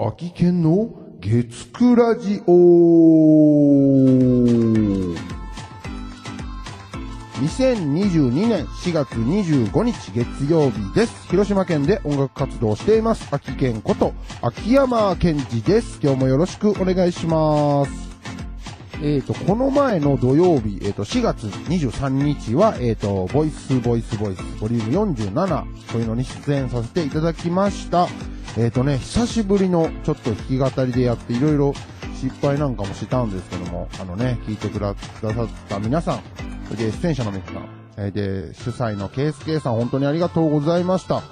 秋県の月9ラジオ2022年4月25日月曜日です。広島県で音楽活動をしています。秋県こと秋山健二です。今日もよろしくお願いします。えっ、と、この前の土曜日、えっ、と、4月23日は、えっ、と、ボイス、ボイス、ボイス、ボリューム47というのに出演させていただきました。えっ、とね、久しぶりのちょっと弾き語りでやっていろいろ失敗なんかもしたんですけども、あのね、聞いてくださった皆さん、それで出演者の皆さん、えで、主催のケースケイさん本当にありがとうございました。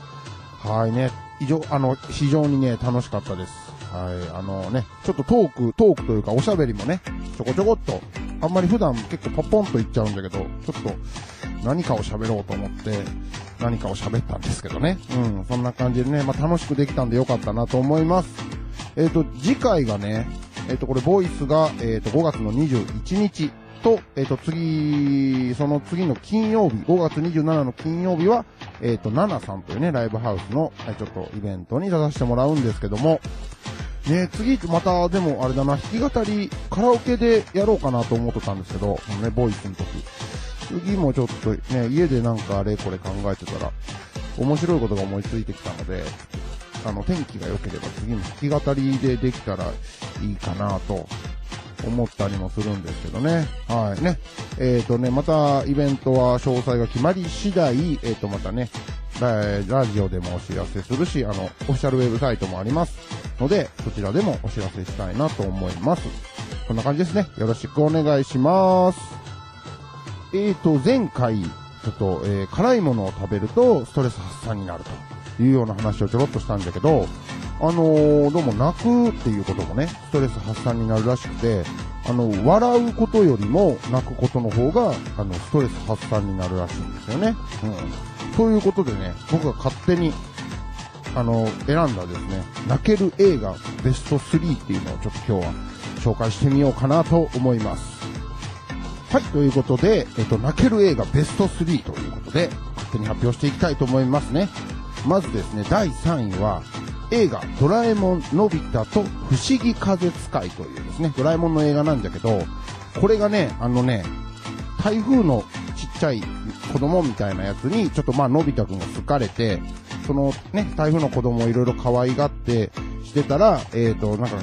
はいね、以上、あの、非常にね、楽しかったです。はい、あのね、ちょっとトーク、トークというかおしゃべりもね、ちょこちょこっと、あんまり普段結構ポポンと言っちゃうんだけど、ちょっと何かを喋ろうと思って、何かを喋ったんですけどね。うん、そんな感じでね、まあ楽しくできたんでよかったなと思います。えっ、と、次回がね、えっ、と、これ、ボイスが、えっ、と、5月の21日と、えっ、と、次、その次の金曜日、5月27の金曜日は、えっ、と、ナナさんというね、ライブハウスの、えちょっとイベントに出させてもらうんですけども、ね次、また、でも、あれだな、弾き語り、カラオケでやろうかなと思ってたんですけど、ね、ボイスの時。次もちょっとね、家でなんかあれこれ考えてたら、面白いことが思いついてきたので、あの、天気が良ければ次も弾き語りでできたらいいかなと思ったりもするんですけどね。はい。ね。えっ、とね、またイベントは詳細が決まり次第、えっ、と、またね、ララジオでもお知らせするし、あの、オフィシャルウェブサイトもありますので、そちらでもお知らせしたいなと思います。こんな感じですね。よろしくお願いします。えーと、前回、ちょっと、えー辛いものを食べるとストレス発散になるというような話をちょろっとしたんだけど、あのーどうも泣くっていうこともね、ストレス発散になるらしくて、あの、笑うことよりも泣くことの方が、あの、ストレス発散になるらしいんですよね。うん。ということでね、僕が勝手に、あの、選んだですね、泣ける映画ベスト3っていうのをちょっと今日は紹介してみようかなと思います。はい、ということで、えっと、泣ける映画ベスト3ということで、勝手に発表していきたいと思いますね。まずですね、第3位は、映画、ドラえもんのび太と不思議風使いというですね、ドラえもんの映画なんだけど、これがね、あのね、台風のちっちゃい子供みたいなやつに、ちょっとまあ、のび太くんが好かれて、そのね、台風の子供をいろいろ可愛がってしてたら、えっ、と、なんか、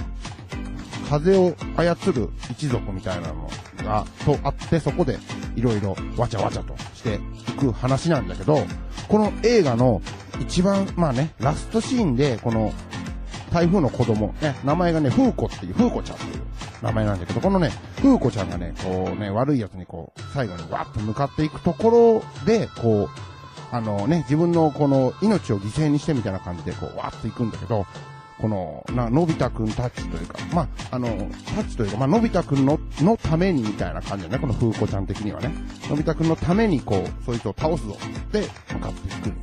風を操る一族みたいなのが、とあって、そこでいろいろわちゃわちゃとしていく話なんだけど、この映画の一番、まあね、ラストシーンで、この台風の子供、ね、名前がね、風子っていう、風子ちゃんっていう名前なんだけど、このね、風子ちゃんがね、こうね、悪い奴にこう、最後にわっと向かっていくところで、こう、あのね、自分のこの命を犠牲にしてみたいな感じで、こう、わっと行くんだけど、この、な、のび太くんたちというか、まあ、あの、たちというか、まあ、のび太くんの、のためにみたいな感じだね、この風子ちゃん的にはね。のび太くんのために、こう、そいつを倒すぞって向かっていく。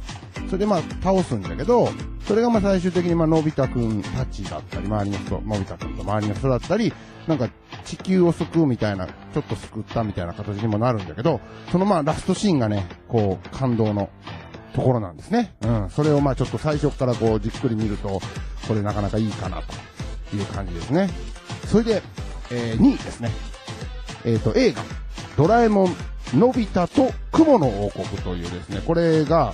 それでまあ、倒すんだけど、それがまあ最終的にまあ、のび太くんたちだったり、周りの人、のび太くんと周りの人だったり、なんか、地球を救うみたいな、ちょっと救ったみたいな形にもなるんだけど、そのまあ、ラストシーンがね、こう、感動のところなんですね。うん。それをまあちょっと最初からこうじっくり見ると、これなかなかいいかなという感じですね。それで、えー、2位ですね。えっ、と、映画、ドラえもん、のび太と雲の王国というですね、これが、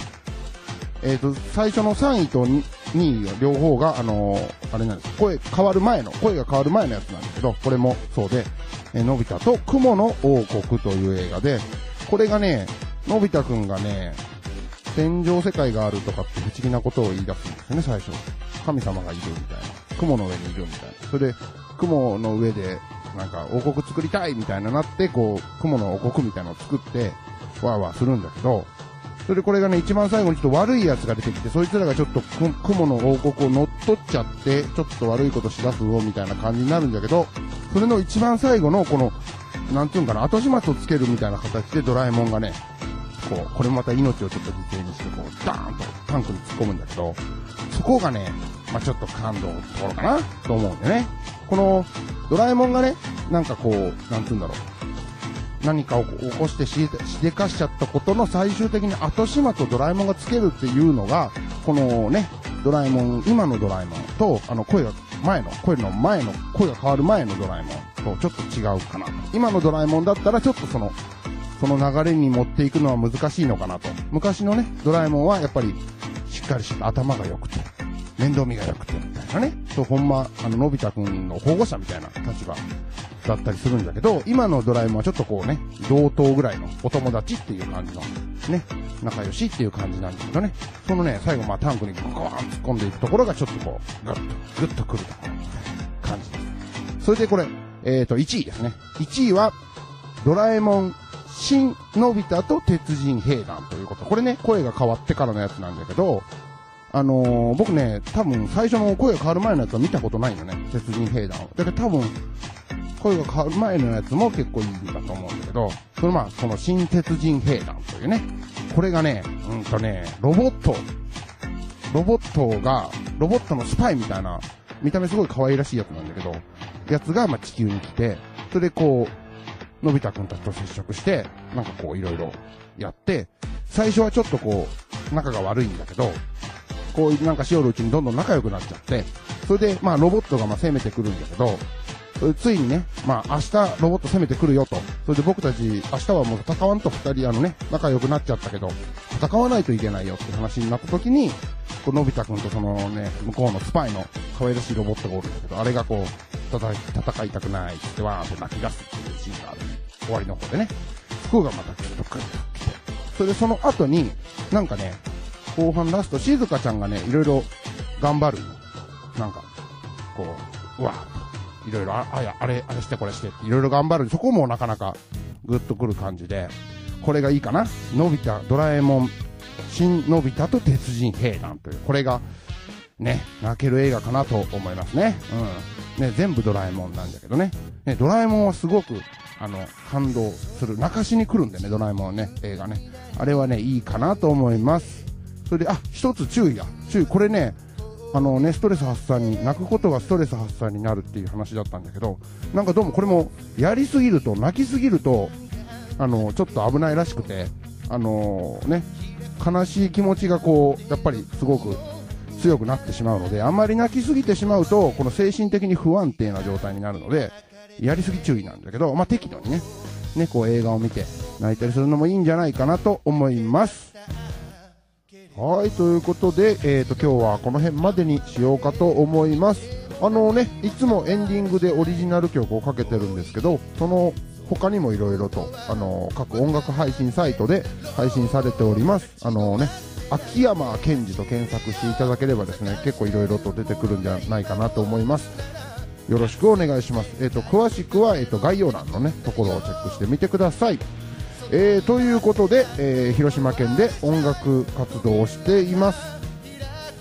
えっ、と、最初の3位と 2, 位が両方が、あのーあれなんです。声変わる前の、声が変わる前のやつなんですけど、これもそうで、えーのび太と雲の王国という映画で、これがね、のび太くんがね、天上世界があるとかって不思議なことを言い出すんですよね、最初。神様がいるみたいな。雲の上にいるみたいな。それで、雲の上で、なんか王国作りたいみたいななって、こう、雲の王国みたいなのを作って、わーわーするんだけど、それでこれがね、一番最後にちょっと悪い奴が出てきて、そいつらがちょっと雲の王国を乗っ取っちゃって、ちょっと悪いことしだすぞ、みたいな感じになるんだけど、それの一番最後のこの、なんていうんかな、後始末をつけるみたいな形でドラえもんがね、こう、これまた命をちょっと犠牲にして、こう、ダーンとタンクに突っ込むんだけど、そこがね、まあちょっと感動のところかな、と思うんでね。この、ドラえもんがね、なんかこう、なんていうんだろう、何かを起こしてしでかしちゃったことの最終的に後始末をドラえもんがつけるっていうのが、このね、ドラえもん、今のドラえもんと、あの、声が前の、声の前の、声が変わる前のドラえもんとちょっと違うかな。今のドラえもんだったらちょっとその、その流れに持っていくのは難しいのかなと。昔のね、ドラえもんはやっぱりしっかりして頭が良くて、面倒見が良くてみたいなね。そう、ほんま、あの、のび太くんの保護者みたいな立場だったりするんだけど、今のドラえもんはちょっとこうね、同等ぐらいのお友達っていう感じの、ね、仲良しっていう感じなんだけどね。そのね、最後まあタンクにゴーン突っ込んでいくところがちょっとこう、ぐっと、ぐっとくるところ感じです。それでこれ、えっ、ー、と、1位ですね。1位は、ドラえもん新のび太と鉄人兵団ということ。これね、声が変わってからのやつなんだけど、あのー、僕ね、多分最初の声が変わる前のやつは見たことないのね。鉄人兵団を。だけど多分、声が変わる前のやつも結構いいんだと思うんだけど、それまあ、その新鉄人兵団というね、これがね、うんとね、ロボット、ロボットが、ロボットのスパイみたいな、見た目すごい可愛らしいやつなんだけど、やつがま地球に来て、それでこう、のび太くんたちと接触して、なんかこういろいろやって、最初はちょっとこう、仲が悪いんだけど、こうなんかしおるうちにどんどん仲良くなっちゃって、それでまあロボットがまあ攻めてくるんだけど、ついにね、まあ明日ロボット攻めてくるよと。それで僕たち明日はもう戦わんと二人あのね、仲良くなっちゃったけど、戦わないといけないよって話になった時に、こうのび太くんとそのね、向こうのスパイの可愛らしいロボットがおるんだけど、あれがこう、戦い、たくないってわーんと泣き出すっていうシーンがある。終わりの方でね。服がまたちょっとクッと来て。それでその後に、なんかね、後半ラスト、静香ちゃんがね、いろいろ頑張る。なんか、こう、うわいろいろ、あ、あや、あれ、あれしてこれしてっていろいろ頑張る。そこもなかなかグッとくる感じで、これがいいかな？のび太、ドラえもん、新のび太と鉄人兵団という、これが、ね、泣ける映画かなと思いますね。うん。ね、全部ドラえもんなんだけどね。ね、ドラえもんはすごく、あの、感動する。泣かしに来るんでね、ドラえもんね、映画ね。あれはね、いいかなと思います。それで、あ、一つ注意だ。注意。これね、あのね、ストレス発散に、泣くことがストレス発散になるっていう話だったんだけど、なんかどうもこれも、やりすぎると、泣きすぎると、あの、ちょっと危ないらしくて、あのー、ね、悲しい気持ちがこう、やっぱりすごく強くなってしまうので、あんまり泣きすぎてしまうと、この精神的に不安定な状態になるので、やりすぎ注意なんだけど、まあ、適度にね、ね、こう映画を見て泣いたりするのもいいんじゃないかなと思います。はい、ということで、えーと、今日はこの辺までにしようかと思います。あのね、いつもエンディングでオリジナル曲をかけてるんですけど、その他にもいろいろと、あの各音楽配信サイトで配信されております。あのね、秋山健二と検索していただければですね、結構いろいろと出てくるんじゃないかなと思います。よろしくお願いします。えっ、ー、と、詳しくは、えっ、ー、と、概要欄のね、ところをチェックしてみてください。えー、ということで、えー、広島県で音楽活動をしています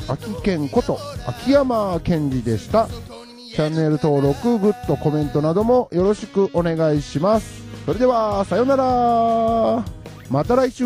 秋県こと秋山健二でしたチャンネル登録グッドコメントなどもよろしくお願いしますそれではさようならまた来週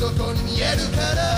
外に見えるから